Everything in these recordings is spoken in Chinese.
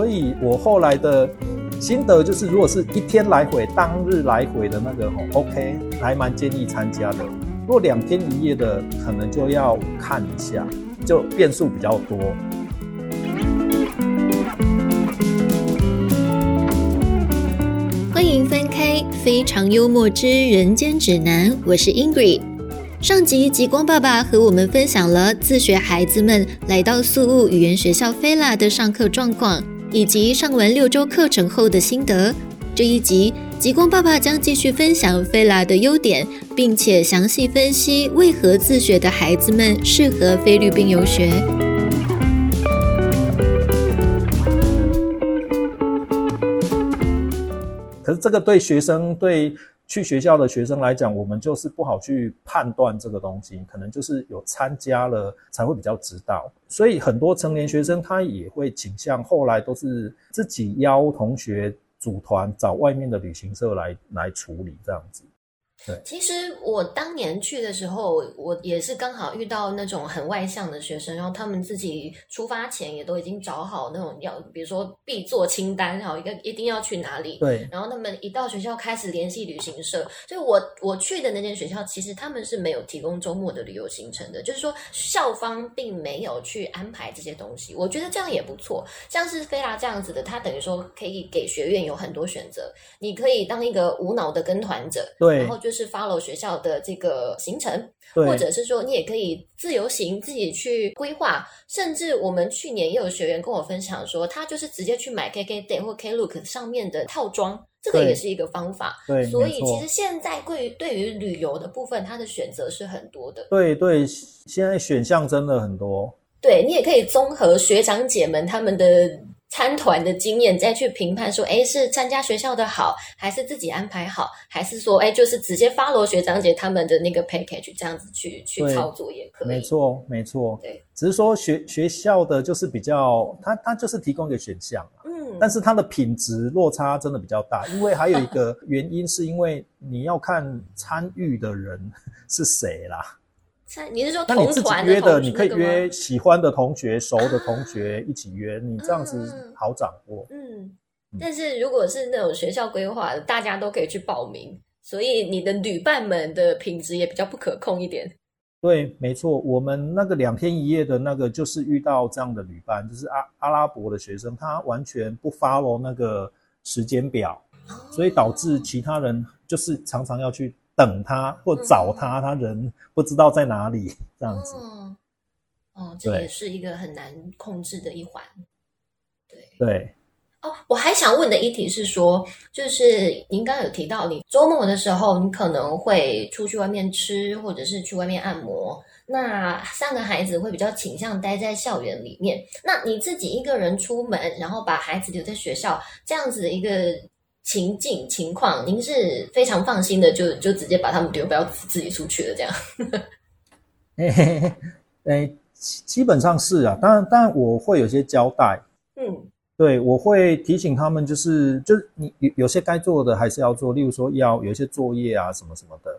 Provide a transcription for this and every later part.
所以我后来的心得就是，如果是一天来回、当日来回的那个吼，OK，还蛮建议参加的。如果两天一夜的，可能就要看一下，就变数比较多。欢迎翻开《非常幽默之人间指南》，我是 Ingrid。上集极光爸爸和我们分享了自学孩子们来到素物语言学校菲拉的上课状况，以及上完六周课程后的心得。这一集，极光爸爸将继续分享菲拉的优点，并且详细分析为何自学的孩子们适合菲律宾游学。可是这个对学生对。去学校的学生来讲，我们就是不好去判断这个东西，可能就是有参加了才会比较知道。所以很多成年学生他也会倾向后来都是自己邀同学组团找外面的旅行社来来处理这样子。其实我当年去的时候，我也是刚好遇到那种很外向的学生，然后他们自己出发前也都已经找好那种要，比如说必做清单，然后一个一定要去哪里。对。然后他们一到学校开始联系旅行社，所以我我去的那间学校，其实他们是没有提供周末的旅游行程的，就是说校方并没有去安排这些东西。我觉得这样也不错，像是菲拉这样子的，他等于说可以给学院有很多选择，你可以当一个无脑的跟团者，对，然后就。就是 follow 学校的这个行程，或者是说你也可以自由行，自己去规划。甚至我们去年也有学员跟我分享说，他就是直接去买 KKday 或 Klook 上面的套装，这个也是一个方法。对，所以其实现在对于对于旅游的部分，它的选择是很多的。对对，现在选项真的很多。对你也可以综合学长姐们他们的。参团的经验再去评判说，哎，是参加学校的好，还是自己安排好，还是说，哎，就是直接发罗学长姐他们的那个 package 这样子去去操作也可以。没错，没错。对，只是说学学校的就是比较，他他就是提供一个选项，嗯，但是它的品质落差真的比较大，因为还有一个原因是因为你要看参与的人是谁啦。你是说，那你自己约的，你可以约喜欢的同学、熟的同学 一起约，你这样子好掌握。嗯，但是如果是那种学校规划的，大家都可以去报名，所以你的旅伴们的品质也比较不可控一点。对，没错，我们那个两天一夜的那个就是遇到这样的旅伴，就是阿阿拉伯的学生，他完全不 follow 那个时间表，所以导致其他人就是常常要去。等他或找他，他人不知道在哪里，这样子。哦，这也是一个很难控制的一环。对对。哦，我还想问的一题是说，就是您刚刚有提到，你周末的时候你可能会出去外面吃，或者是去外面按摩。那三个孩子会比较倾向待在校园里面。那你自己一个人出门，然后把孩子留在学校，这样子的一个。情境情况，您是非常放心的，就就直接把他们丢，不要自己出去了，这样。哎，基本上是啊，当然，当然我会有些交代。嗯，对，我会提醒他们，就是就是你有有些该做的还是要做，例如说要有一些作业啊什么什么的。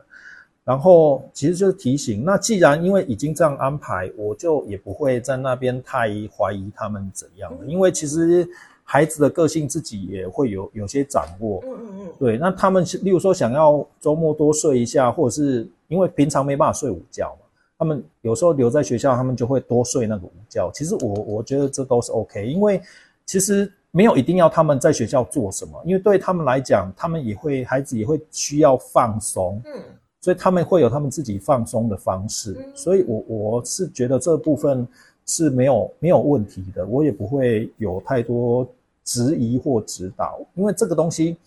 然后其实就是提醒，那既然因为已经这样安排，我就也不会在那边太怀疑他们怎样了因为其实。孩子的个性自己也会有有些掌握，嗯嗯嗯，对。那他们例如说想要周末多睡一下，或者是因为平常没办法睡午觉嘛，他们有时候留在学校，他们就会多睡那个午觉。其实我我觉得这都是 OK，因为其实没有一定要他们在学校做什么，因为对他们来讲，他们也会孩子也会需要放松，嗯，所以他们会有他们自己放松的方式。所以我我是觉得这部分是没有没有问题的，我也不会有太多。质疑或指导，因为这个东西，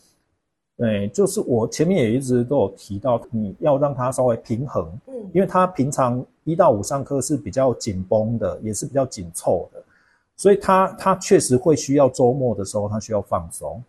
对，就是我前面也一直都有提到，你要让他稍微平衡，嗯，因为他平常一到五上课是比较紧绷的，也是比较紧凑的，所以他他确实会需要周末的时候他需要放松。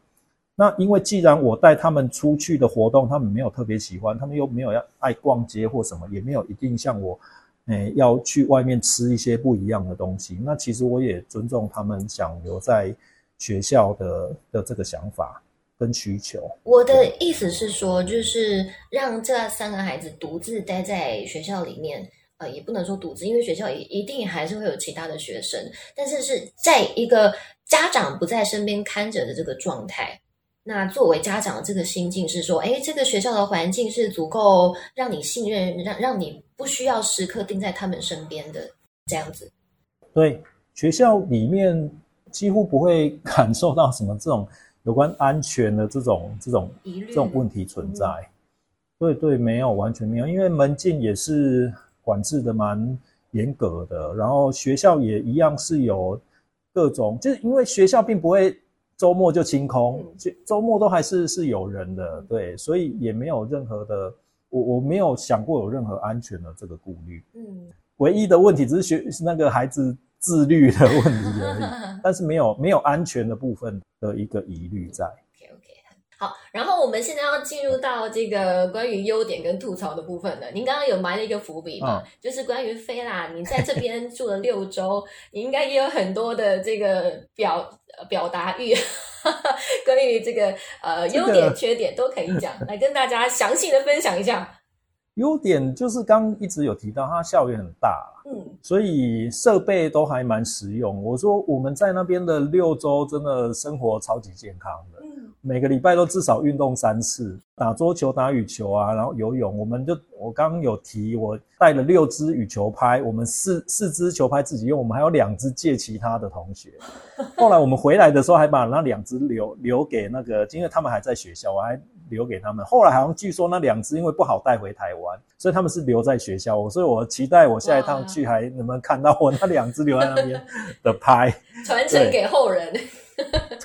那因为既然我带他们出去的活动，他们没有特别喜欢，他们又没有要爱逛街或什么，也没有一定像我，诶，要去外面吃一些不一样的东西。那其实我也尊重他们想留在。学校的的这个想法跟需求，我的意思是说，就是让这三个孩子独自待在学校里面，呃，也不能说独自，因为学校也一定还是会有其他的学生，但是是在一个家长不在身边看着的这个状态。那作为家长，这个心境是说，哎，这个学校的环境是足够让你信任，让让你不需要时刻盯在他们身边的这样子。对，学校里面几乎不会感受到什么这种有关安全的这种 这种这种问题存在。对对，没有，完全没有，因为门禁也是。管制的蛮严格的，然后学校也一样是有各种，就是因为学校并不会周末就清空，就周末都还是是有人的，对，所以也没有任何的，我我没有想过有任何安全的这个顾虑，嗯，唯一的问题只是学那个孩子自律的问题而已，但是没有没有安全的部分的一个疑虑在。OK OK，好，然后我们现在要进入到这个关于优点跟吐槽的部分了。您刚刚有埋了一个伏笔嘛？就是关于菲拉，你在这边住了六周，你应该也有很多的这个表表达欲，关于这个呃优点缺点都可以讲，来跟大家详细的分享一下。优点就是刚一直有提到，它校园很大，嗯，所以设备都还蛮实用。我说我们在那边的六周，真的生活超级健康的。每个礼拜都至少运动三次，打桌球、打羽球啊，然后游泳。我们就我刚刚有提，我带了六支羽球拍，我们四四支球拍自己用，我们还有两支借其他的同学。后来我们回来的时候，还把那两支留留给那个，因为他们还在学校，我还留给他们。后来好像据说那两只因为不好带回台湾，所以他们是留在学校。所以我期待我下一趟去还能不能看到我那两只留在那边的拍，传承给后人。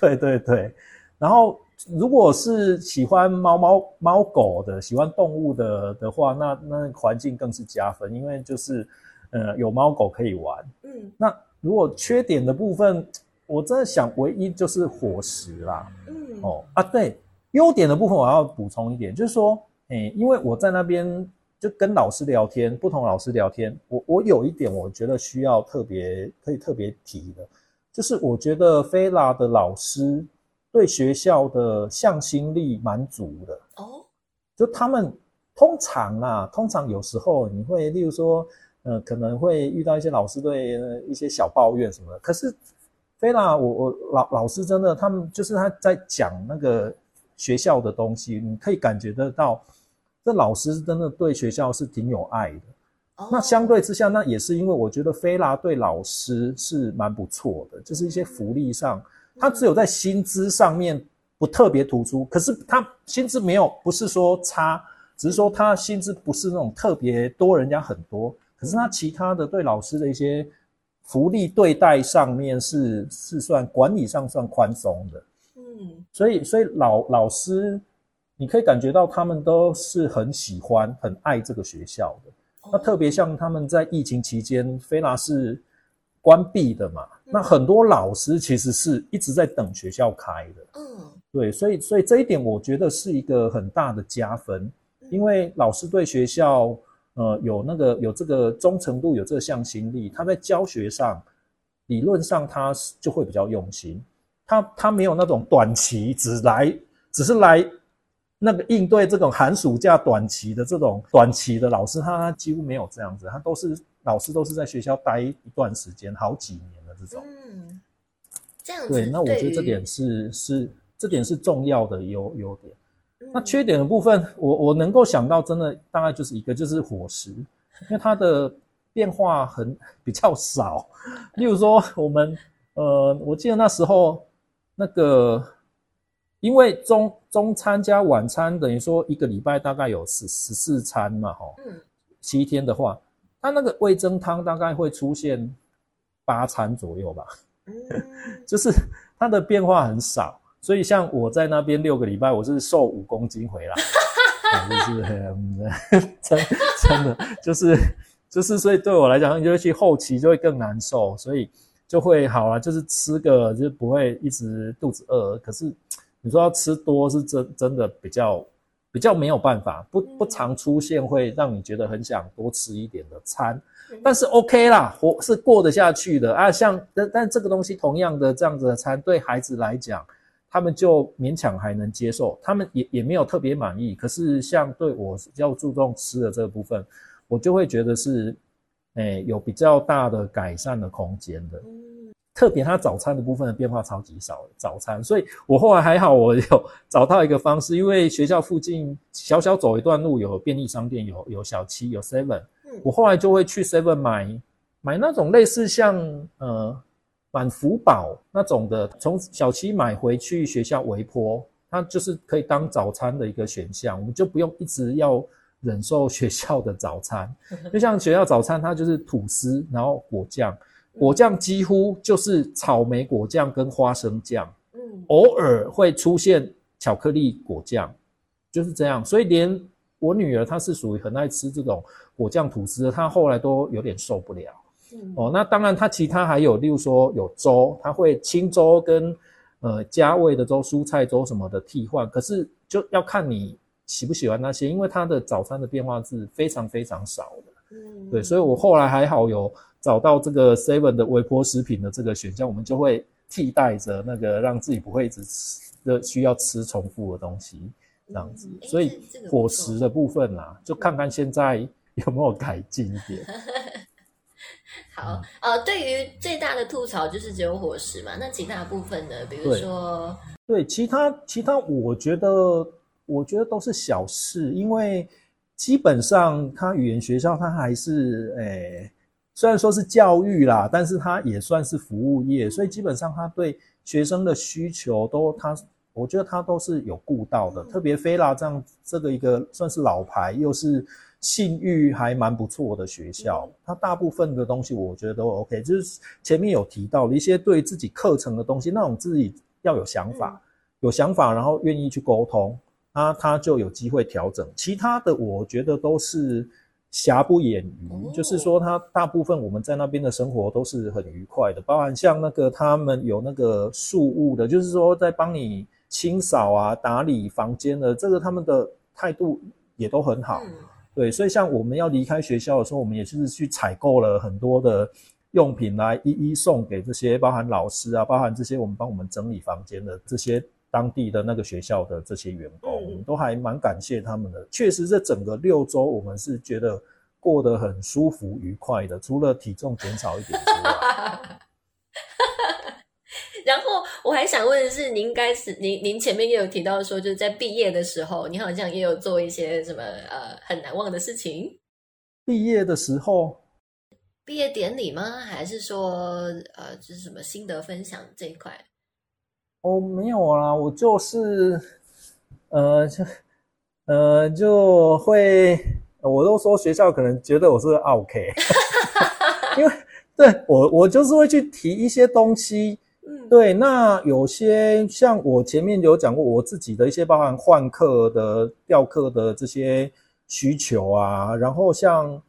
对 对对，然后。如果是喜欢猫猫猫狗的，喜欢动物的的话，那那环境更是加分，因为就是呃有猫狗可以玩。嗯，那如果缺点的部分，我真的想唯一就是伙食啦。嗯，哦啊对，优点的部分我要补充一点，就是说，哎，因为我在那边就跟老师聊天，不同老师聊天，我我有一点我觉得需要特别可以特别提的，就是我觉得菲拉的老师。对学校的向心力蛮足的哦，就他们通常啊，通常有时候你会，例如说，呃，可能会遇到一些老师对一些小抱怨什么的。可是菲拉，我我老老师真的，他们就是他在讲那个学校的东西，你可以感觉得到，这老师真的对学校是挺有爱的。那相对之下，那也是因为我觉得菲拉对老师是蛮不错的，就是一些福利上。他只有在薪资上面不特别突出，可是他薪资没有不是说差，只是说他薪资不是那种特别多人家很多，可是他其他的对老师的一些福利对待上面是是算管理上算宽松的，嗯，所以所以老老师你可以感觉到他们都是很喜欢很爱这个学校的，那特别像他们在疫情期间，菲拉是。关闭的嘛，那很多老师其实是一直在等学校开的。嗯，对，所以所以这一点我觉得是一个很大的加分，因为老师对学校呃有那个有这个忠诚度，有这个向心力，他在教学上理论上他就会比较用心，他他没有那种短期只来只是来那个应对这种寒暑假短期的这种短期的老师，他几乎没有这样子，他都是。老师都是在学校待一段时间，好几年的这种。嗯，这样对。那我觉得这点是是这点是重要的优优点。那缺点的部分，我我能够想到，真的大概就是一个，就是伙食，因为它的变化很比较少。例如说，我们呃，我记得那时候那个，因为中中餐加晚餐，等于说一个礼拜大概有十十四餐嘛，哈。嗯。七天的话。它那个味增汤大概会出现八餐左右吧，就是它的变化很少，所以像我在那边六个礼拜，我是瘦五公斤回来，就是 真真的就是就是，所以对我来讲，你就会去后期就会更难受，所以就会好了，就是吃个就是不会一直肚子饿，可是你说要吃多是真真的比较。比较没有办法，不不常出现会让你觉得很想多吃一点的餐，但是 OK 啦，活是过得下去的啊。像但但这个东西同样的这样子的餐，对孩子来讲，他们就勉强还能接受，他们也也没有特别满意。可是像对我要注重吃的这个部分，我就会觉得是哎，有比较大的改善的空间的。特别它早餐的部分的变化超级少，早餐，所以我后来还好，我有找到一个方式，因为学校附近小小走一段路有便利商店，有有小七，有 Seven，我后来就会去 Seven 买买那种类似像呃满福宝那种的，从小七买回去学校微波，它就是可以当早餐的一个选项，我们就不用一直要忍受学校的早餐，就像学校早餐它就是吐司，然后果酱。果酱几乎就是草莓果酱跟花生酱，嗯，偶尔会出现巧克力果酱，就是这样。所以连我女儿她是属于很爱吃这种果酱吐司，她后来都有点受不了。哦，那当然她其他还有，例如说有粥，她会清粥跟呃加味的粥、蔬菜粥什么的替换。可是就要看你喜不喜欢那些，因为它的早餐的变化是非常非常少的。嗯，对，所以我后来还好有。找到这个 seven 的微波食品的这个选项，我们就会替代着那个让自己不会一直吃的需要吃重复的东西这样子。所以伙食的部分啊，就看看现在有没有改进一点。好，呃，对于最大的吐槽就是只有伙食嘛，那其他部分呢？比如说，对其他其他，我觉得我觉得都是小事，因为基本上他语言学校他还是诶。虽然说是教育啦，但是他也算是服务业，所以基本上他对学生的需求都，他我觉得他都是有顾到的。特别菲拉这样这个一个算是老牌，又是信誉还蛮不错的学校，它大部分的东西我觉得都 OK。就是前面有提到的一些对自己课程的东西，那种自己要有想法，有想法，然后愿意去沟通，那他就有机会调整。其他的我觉得都是。瑕不掩瑜，就是说，他大部分我们在那边的生活都是很愉快的，包含像那个他们有那个树务的，就是说在帮你清扫啊、打理房间的，这个他们的态度也都很好。对，所以像我们要离开学校的时候，我们也是去采购了很多的用品来一一送给这些包含老师啊，包含这些我们帮我们整理房间的这些。当地的那个学校的这些员工，都还蛮感谢他们的。确实，这整个六周我们是觉得过得很舒服、愉快的，除了体重减少一点之外。然后我还想问的是，您该是您您前面也有提到说，就是在毕业的时候，你好像也有做一些什么呃很难忘的事情。毕业的时候，毕业典礼吗？还是说呃，就是什么心得分享这一块？哦，没有啦，我就是，呃，就，呃，就会，我都说学校可能觉得我是 OK，因为对我，我就是会去提一些东西，嗯，对，那有些像我前面有讲过我自己的一些包含换课的、调课的这些需求啊，然后像。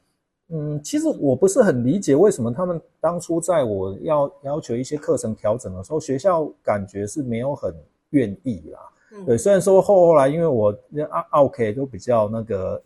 嗯，其实我不是很理解为什么他们当初在我要要求一些课程调整的时候，学校感觉是没有很愿意啦。对，虽然说后后来因为我那奥 K 都比较那个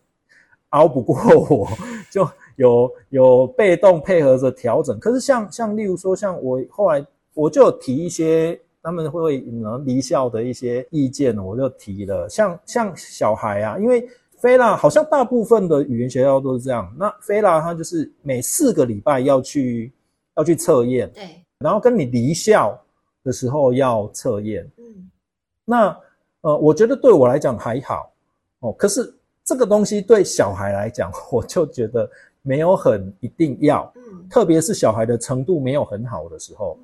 熬不过我，就有有被动配合着调整。可是像像例如说像我后来我就提一些他们会能离校的一些意见，我就提了。像像小孩啊，因为。菲拉好像大部分的语言学校都是这样。那菲拉他就是每四个礼拜要去要去测验，对，然后跟你离校的时候要测验。嗯，那呃，我觉得对我来讲还好哦。可是这个东西对小孩来讲，我就觉得没有很一定要。嗯，特别是小孩的程度没有很好的时候，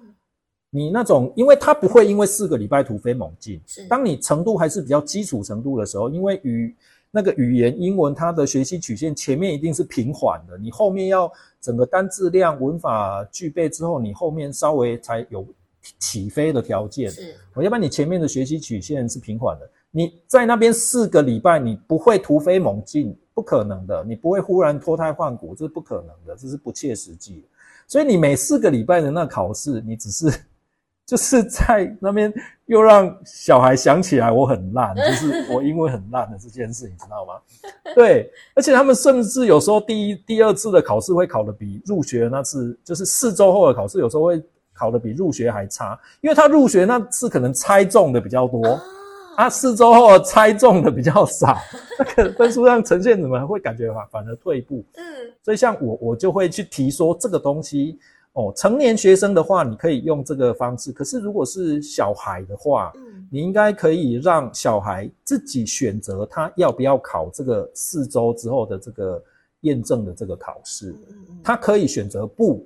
你那种，因为他不会因为四个礼拜突飞猛进。是，当你程度还是比较基础程度的时候，因为语那个语言英文，它的学习曲线前面一定是平缓的，你后面要整个单字量、文法具备之后，你后面稍微才有起飞的条件。是，要不然你前面的学习曲线是平缓的，你在那边四个礼拜，你不会突飞猛进，不可能的，你不会忽然脱胎换骨，这是不可能的，这是不切实际的。所以你每四个礼拜的那考试，你只是。就是在那边又让小孩想起来我很烂，就是我英文很烂的这件事，你知道吗？对，而且他们甚至有时候第一、第二次的考试会考得比入学那次，就是四周后的考试，有时候会考得比入学还差，因为他入学那次可能猜中的比较多，啊，啊，四周后猜中的比较少，那个分数上呈现怎么会感觉反反而退步？嗯，所以像我我就会去提说这个东西哦，成年学生的话你可以用这个方式，可是如果是小孩的话，嗯，你应该可以让小孩自己选择他要不要考这个四周之后的这个验证的这个考试，他可以选择不。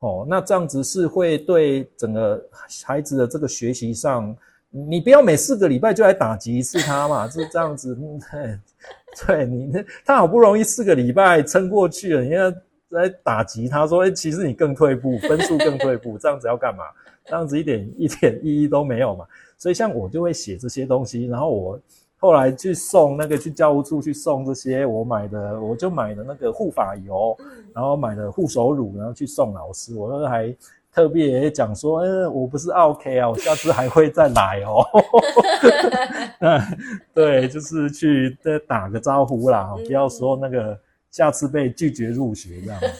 哦，那这样子是会对整个孩子的这个学习上，你不要每四个礼拜就来打击一次他嘛，是 这样子。对你，他好不容易四个礼拜撑过去了，你要来打击他，说，哎，其实你更退步，分数更退步，这样子要干嘛？这样子一点一点意义都没有嘛。所以像我就会写这些东西，然后我。后来去送那个去教务处去送这些我买的，我就买的那个护发油，然后买的护手乳，然后去送老师。我那还特别讲说，嗯，我不是 OK 啊，我下次还会再来哦。对，就是去再打个招呼啦，不要说那个下次被拒绝入学这样。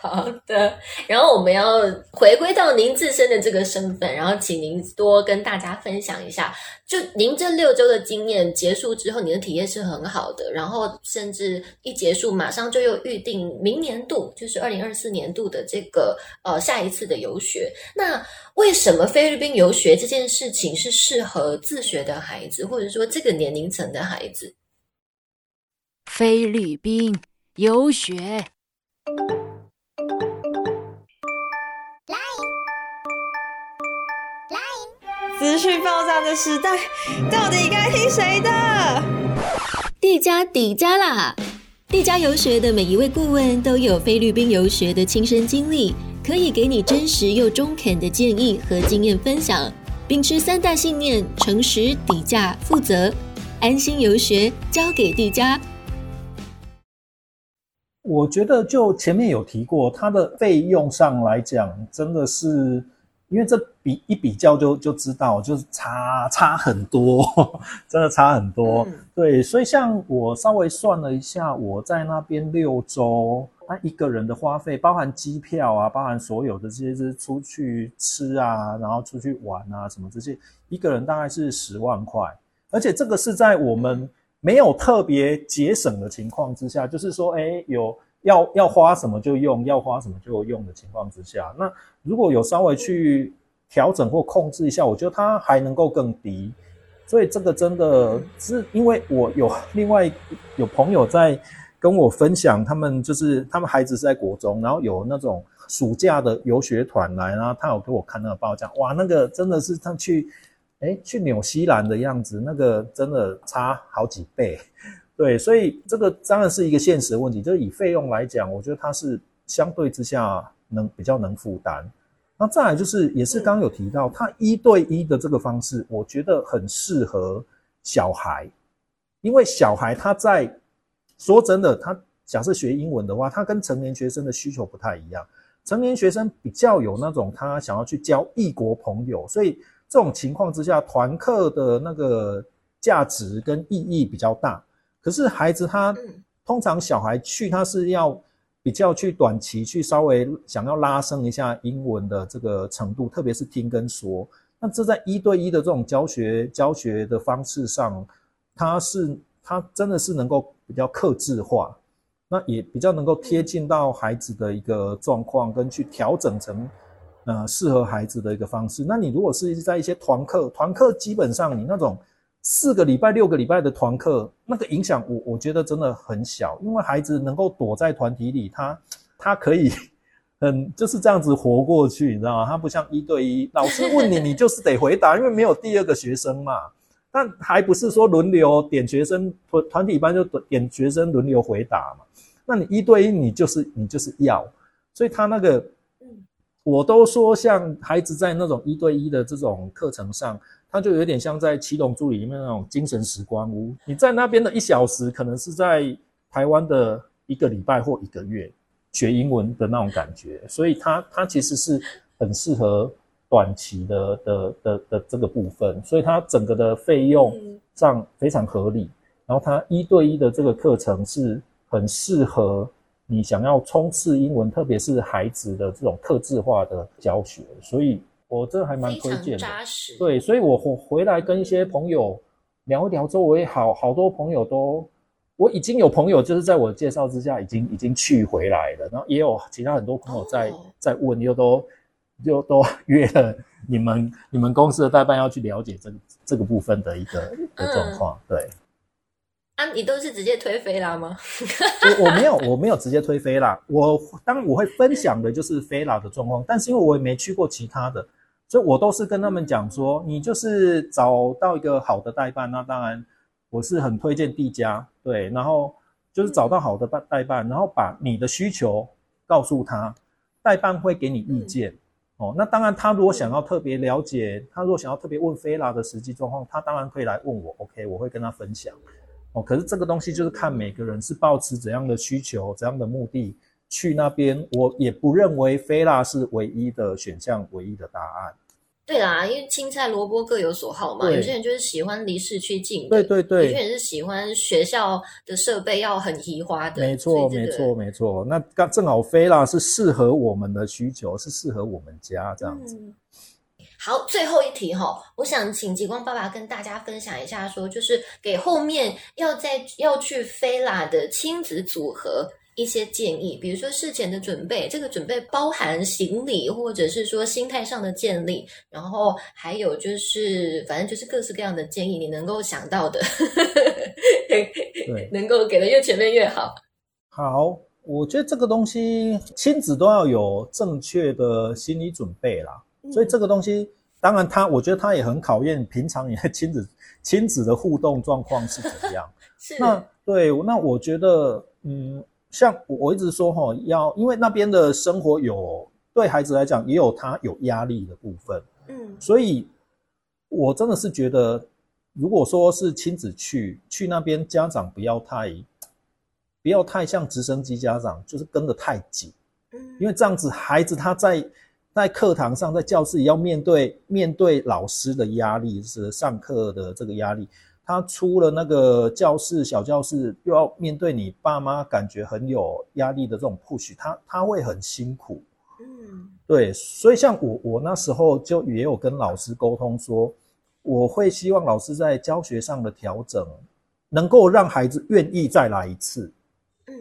好的，然后我们要回归到您自身的这个身份，然后请您多跟大家分享一下，就您这六周的经验结束之后，你的体验是很好的，然后甚至一结束马上就又预定明年度，就是二零二四年度的这个呃下一次的游学。那为什么菲律宾游学这件事情是适合自学的孩子，或者说这个年龄层的孩子？菲律宾游学。资讯爆炸的时代，到底该听谁的？地加底加啦！地加游学的每一位顾问都有菲律宾游学的亲身经历，可以给你真实又中肯的建议和经验分享。秉持三大信念：诚实、底价、负责，安心游学，交给地加。我觉得就前面有提过，它的费用上来讲，真的是。因为这比一比较就就知道，就是差差很多，真的差很多。对，所以像我稍微算了一下，我在那边六周，那一个人的花费，包含机票啊，包含所有的这些是出去吃啊，然后出去玩啊什么这些，一个人大概是十万块。而且这个是在我们没有特别节省的情况之下，就是说，哎，有。要要花什么就用，要花什么就用的情况之下，那如果有稍微去调整或控制一下，我觉得它还能够更低。所以这个真的是因为我有另外有朋友在跟我分享，他们就是他们孩子是在国中，然后有那种暑假的游学团来，然后他有给我看那个报价，哇，那个真的是他去哎去纽西兰的样子，那个真的差好几倍。对，所以这个当然是一个现实的问题。就是以费用来讲，我觉得它是相对之下能比较能负担。那再来就是，也是刚刚有提到，它一对一的这个方式，我觉得很适合小孩，因为小孩他在说真的，他假设学英文的话，他跟成年学生的需求不太一样。成年学生比较有那种他想要去交异国朋友，所以这种情况之下，团课的那个价值跟意义比较大。可是孩子他通常小孩去他是要比较去短期去稍微想要拉升一下英文的这个程度，特别是听跟说。那这在一对一的这种教学教学的方式上，他是他真的是能够比较克制化，那也比较能够贴近到孩子的一个状况，跟去调整成呃适合孩子的一个方式。那你如果是在一些团课，团课基本上你那种。四个礼拜、六个礼拜的团课，那个影响我我觉得真的很小，因为孩子能够躲在团体里，他他可以 很就是这样子活过去，你知道吗？他不像一对一，老师问你，你就是得回答，因为没有第二个学生嘛。但还不是说轮流点学生团团体班就点学生轮流回答嘛？那你一对一，你就是你就是要，所以他那个，我都说像孩子在那种一对一的这种课程上。他就有点像在《七龙珠》里面那种精神时光屋，你在那边的一小时，可能是在台湾的一个礼拜或一个月学英文的那种感觉，所以它它其实是很适合短期的的的的这个部分，所以它整个的费用上非常合理，然后它一对一的这个课程是很适合你想要冲刺英文，特别是孩子的这种特质化的教学，所以。我这还蛮推荐的，扎实。对，所以我回回来跟一些朋友聊一聊之后，我也好好多朋友都，我已经有朋友就是在我介绍之下已经已经去回来了，然后也有其他很多朋友在在问，又都又都约了你们你们公司的代办要去了解这个这个部分的一个的状况，对。啊，你都是直接推菲拉吗？我我没有，我没有直接推菲拉。我当然我会分享的就是菲拉的状况，但是因为我也没去过其他的，所以我都是跟他们讲说，你就是找到一个好的代办，那当然我是很推荐地家，对，然后就是找到好的代代办，然后把你的需求告诉他，代办会给你意见哦。那当然，他如果想要特别了解，他如果想要特别问菲拉的实际状况，他当然可以来问我，OK，我会跟他分享。哦，可是这个东西就是看每个人是抱持怎样的需求、怎样的目的去那边。我也不认为菲拉是唯一的选项、唯一的答案。对啦，因为青菜萝卜各有所好嘛。有些人就是喜欢离市区近，对对对。有些人是喜欢学校的设备要很移花的。没错，没错，没错。那刚正好菲拉是适合我们的需求，是适合我们家这样子。好，最后一题哈，我想请极光爸爸跟大家分享一下，说就是给后面要在要去飞啦的亲子组合一些建议，比如说事前的准备，这个准备包含行李，或者是说心态上的建立，然后还有就是反正就是各式各样的建议，你能够想到的，对，能够给的越全面越好。好，我觉得这个东西亲子都要有正确的心理准备啦。所以这个东西，当然他，我觉得他也很考验平常你的亲子 亲子的互动状况是怎么样。是。那对，那我觉得，嗯，像我我一直说哈，要因为那边的生活有对孩子来讲也有他有压力的部分。嗯。所以，我真的是觉得，如果说是亲子去去那边，家长不要太不要太像直升机家长，就是跟得太紧。嗯。因为这样子，孩子他在。在课堂上，在教室里要面对面对老师的压力，是上课的这个压力。他出了那个教室小教室，又要面对你爸妈，感觉很有压力的这种 push，他他会很辛苦。嗯，对，所以像我我那时候就也有跟老师沟通说，我会希望老师在教学上的调整，能够让孩子愿意再来一次。嗯，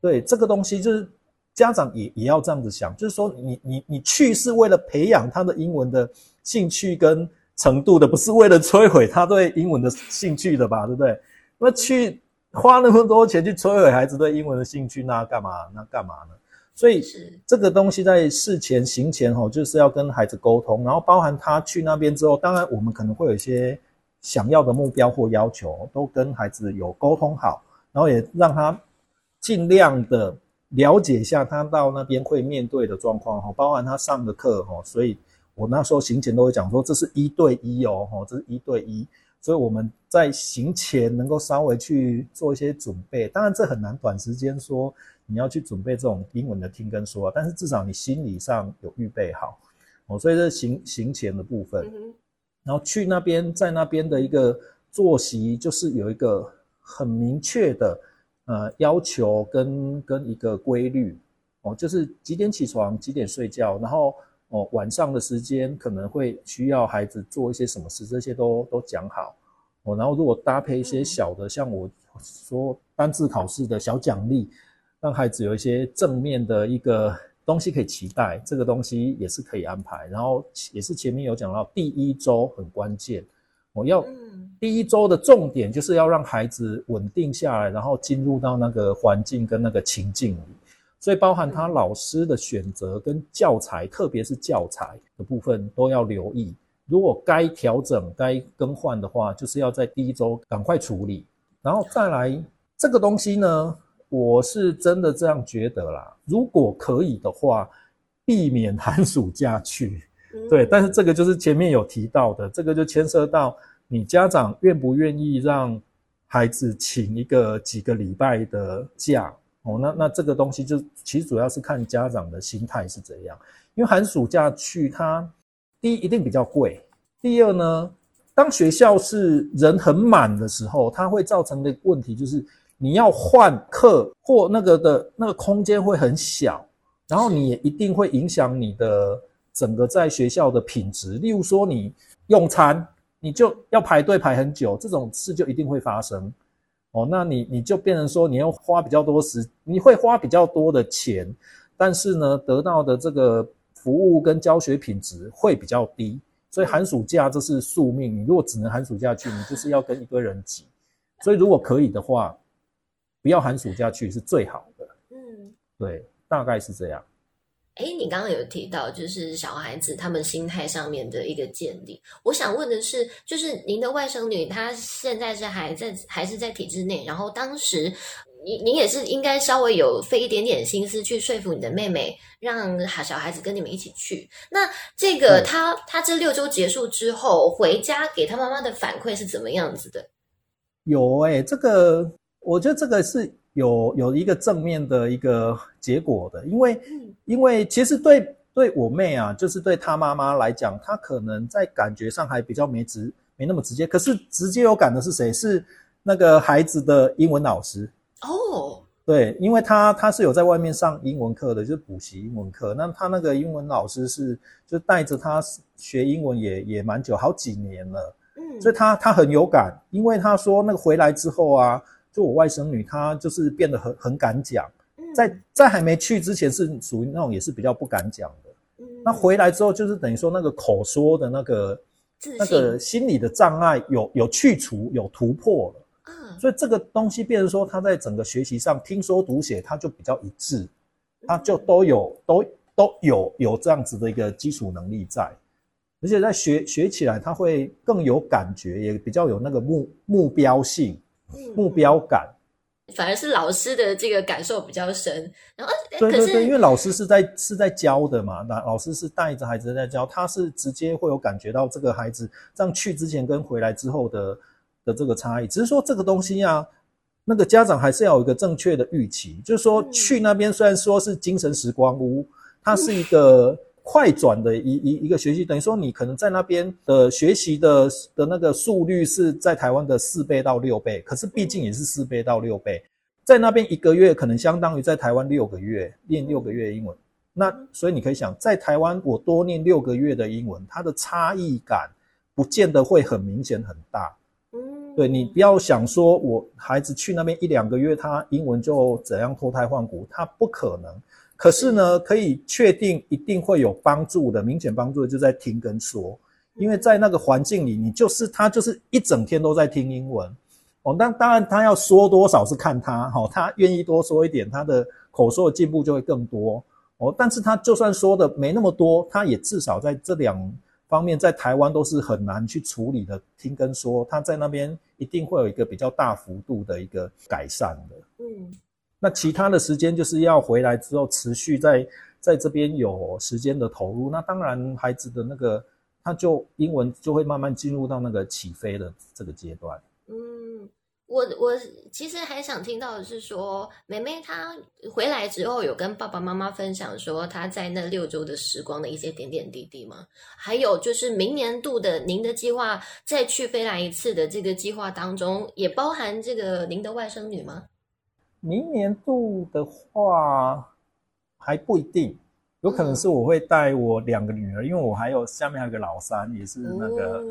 对，这个东西就是。家长也也要这样子想，就是说，你你你去是为了培养他的英文的兴趣跟程度的，不是为了摧毁他对英文的兴趣的吧？对不对？那去花那么多钱去摧毁孩子对英文的兴趣，那干嘛？那干嘛呢？所以这个东西在事前行前吼，就是要跟孩子沟通，然后包含他去那边之后，当然我们可能会有一些想要的目标或要求，都跟孩子有沟通好，然后也让他尽量的。了解一下他到那边会面对的状况哈，包含他上的课哈，所以我那时候行前都会讲说，这是一对一哦，哈，这是一对一，所以我们在行前能够稍微去做一些准备，当然这很难短时间说你要去准备这种英文的听跟说，但是至少你心理上有预备好哦，所以这行行前的部分，然后去那边在那边的一个作息就是有一个很明确的。呃，要求跟跟一个规律哦，就是几点起床，几点睡觉，然后哦晚上的时间可能会需要孩子做一些什么事，这些都都讲好哦。然后如果搭配一些小的，像我说单字考试的小奖励，让孩子有一些正面的一个东西可以期待，这个东西也是可以安排。然后也是前面有讲到，第一周很关键，我要。第一周的重点就是要让孩子稳定下来，然后进入到那个环境跟那个情境里，所以包含他老师的选择跟教材，特别是教材的部分都要留意。如果该调整、该更换的话，就是要在第一周赶快处理。然后再来这个东西呢，我是真的这样觉得啦。如果可以的话，避免寒暑假去。对，但是这个就是前面有提到的，这个就牵涉到。你家长愿不愿意让孩子请一个几个礼拜的假？哦，那那这个东西就其实主要是看家长的心态是怎样。因为寒暑假去，它第一一定比较贵，第二呢，当学校是人很满的时候，它会造成的问题就是你要换课或那个的那个空间会很小，然后你也一定会影响你的。整个在学校的品质，例如说你用餐，你就要排队排很久，这种事就一定会发生。哦，那你你就变成说你要花比较多时，你会花比较多的钱，但是呢，得到的这个服务跟教学品质会比较低。所以寒暑假这是宿命，你如果只能寒暑假去，你就是要跟一堆人挤。所以如果可以的话，不要寒暑假去是最好的。嗯，对，大概是这样。哎，你刚刚有提到，就是小孩子他们心态上面的一个建立。我想问的是，就是您的外甥女，她现在是还在还是在体制内？然后当时，你你也是应该稍微有费一点点心思去说服你的妹妹，让小孩子跟你们一起去。那这个他他这六周结束之后回家给她妈妈的反馈是怎么样子的？有哎，这个我觉得这个是。有有一个正面的一个结果的，因为因为其实对对我妹啊，就是对她妈妈来讲，她可能在感觉上还比较没直没那么直接，可是直接有感的是谁？是那个孩子的英文老师哦。对，因为他他是有在外面上英文课的，就是补习英文课。那他那个英文老师是就带着他学英文也也蛮久，好几年了。嗯，所以他他很有感，因为他说那个回来之后啊。就我外甥女，她就是变得很很敢讲，在在还没去之前是属于那种也是比较不敢讲的。那回来之后，就是等于说那个口说的那个那个心理的障碍有有去除有突破了。所以这个东西变成说，他在整个学习上听说读写，他就比较一致，他就都有都都有有这样子的一个基础能力在，而且在学学起来，他会更有感觉，也比较有那个目目标性。目标感，反而是老师的这个感受比较深。然后，对对对，因为老师是在是在教的嘛，那老师是带着孩子在教，他是直接会有感觉到这个孩子这样去之前跟回来之后的的这个差异。只是说这个东西啊，那个家长还是要有一个正确的预期，就是说去那边虽然说是精神时光屋，它是一个。快转的一一一个学习，等于说你可能在那边的学习的的那个速率是在台湾的四倍到六倍，可是毕竟也是四倍到六倍，在那边一个月可能相当于在台湾六个月练六个月英文。那所以你可以想，在台湾我多念六个月的英文，它的差异感不见得会很明显很大。嗯，对你不要想说我孩子去那边一两个月，他英文就怎样脱胎换骨，他不可能。可是呢，可以确定一定会有帮助的，明显帮助的就在听跟说，因为在那个环境里，你就是他就是一整天都在听英文，哦，那当然他要说多少是看他，哈，他愿意多说一点，他的口说的进步就会更多，哦，但是他就算说的没那么多，他也至少在这两方面，在台湾都是很难去处理的，听跟说，他在那边一定会有一个比较大幅度的一个改善的，嗯。那其他的时间就是要回来之后持续在在这边有时间的投入，那当然孩子的那个他就英文就会慢慢进入到那个起飞的这个阶段。嗯，我我其实还想听到的是说，妹妹她回来之后有跟爸爸妈妈分享说她在那六周的时光的一些点点滴滴吗？还有就是明年度的您的计划再去飞来一次的这个计划当中，也包含这个您的外甥女吗？明年度的话还不一定，有可能是我会带我两个女儿，因为我还有下面还有个老三，也是那个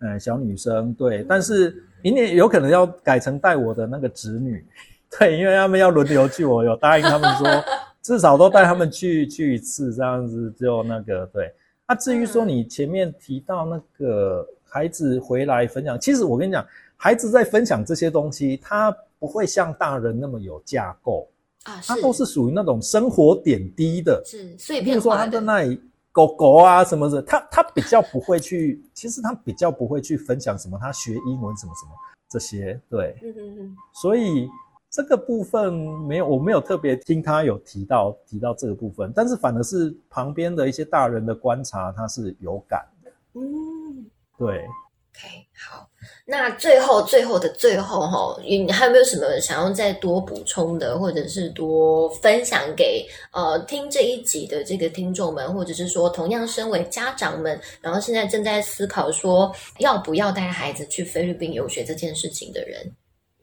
嗯小女生，对。但是明年有可能要改成带我的那个侄女，对，因为他们要轮流去，我有答应他们说 至少都带他们去去一次，这样子就那个对。那至于说你前面提到那个孩子回来分享，其实我跟你讲，孩子在分享这些东西，他。不会像大人那么有架构。啊，他都是属于那种生活点滴的，是碎片化的。比如说他在那里狗狗啊什么的，他他比较不会去，其实他比较不会去分享什么他学英文什么什么这些，对，嗯嗯嗯。所以这个部分没有，我没有特别听他有提到提到这个部分，但是反而是旁边的一些大人的观察，他是有感的，嗯，对。OK，好，那最后最后的最后哈，你还有没有什么想要再多补充的，或者是多分享给呃听这一集的这个听众们，或者是说同样身为家长们，然后现在正在思考说要不要带孩子去菲律宾游学这件事情的人，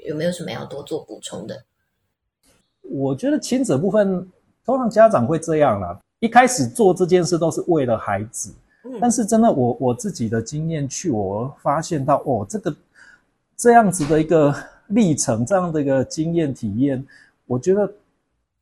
有没有什么要多做补充的？我觉得亲子部分，通常家长会这样啦。一开始做这件事都是为了孩子，但是真的我我自己的经验去，我发现到哦，这个这样子的一个历程，这样的一个经验体验，我觉得。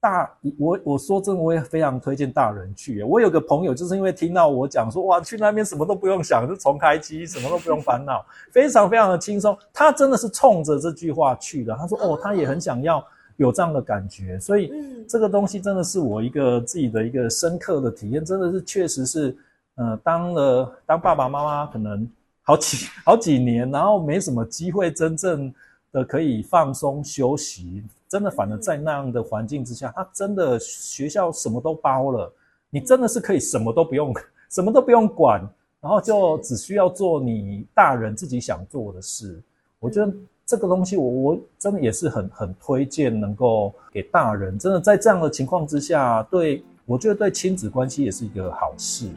大我我说真的，我也非常推荐大人去。我有个朋友，就是因为听到我讲说，哇，去那边什么都不用想，就重开机，什么都不用烦恼，非常非常的轻松。他真的是冲着这句话去的。他说，哦，他也很想要有这样的感觉。所以，这个东西真的是我一个自己的一个深刻的体验，真的是确实是，呃，当了当爸爸妈妈可能好几好几年，然后没什么机会真正的可以放松休息。真的，反而在那样的环境之下，他真的学校什么都包了，你真的是可以什么都不用，什么都不用管，然后就只需要做你大人自己想做的事。我觉得这个东西，我我真的也是很很推荐，能够给大人。真的在这样的情况之下，对我觉得对亲子关系也是一个好事。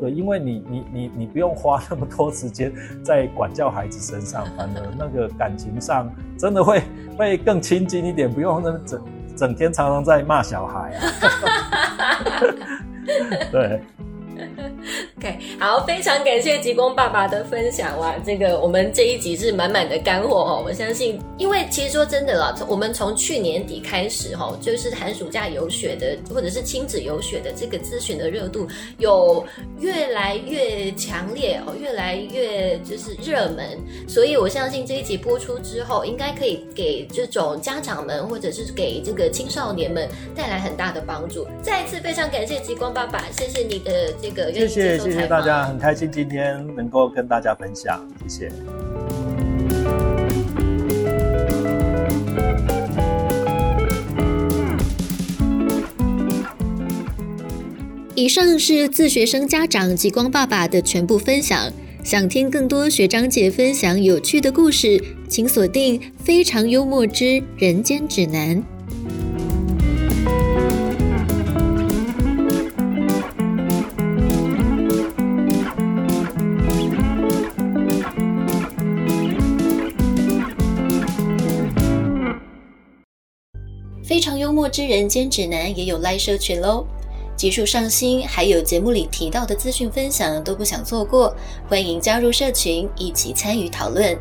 对，因为你你你你不用花那么多时间在管教孩子身上，反而那个感情上真的会会更亲近一点，不用那整整天常常在骂小孩啊。对。OK，好，非常感谢极光爸爸的分享哇！这个我们这一集是满满的干货哦。我相信，因为其实说真的了，我们从去年底开始哈，就是寒暑假游学的或者是亲子游学的这个咨询的热度有越来越强烈哦，越来越就是热门。所以我相信这一集播出之后，应该可以给这种家长们或者是给这个青少年们带来很大的帮助。再一次非常感谢极光爸爸，谢谢你的这个谢谢谢谢大家，很开心今天能够跟大家分享，谢谢。以上是自学生家长极光爸爸的全部分享。想听更多学长姐分享有趣的故事，请锁定《非常幽默之人间指南》。之人间指南也有 live 社群喽，技术上新，还有节目里提到的资讯分享都不想错过，欢迎加入社群一起参与讨论。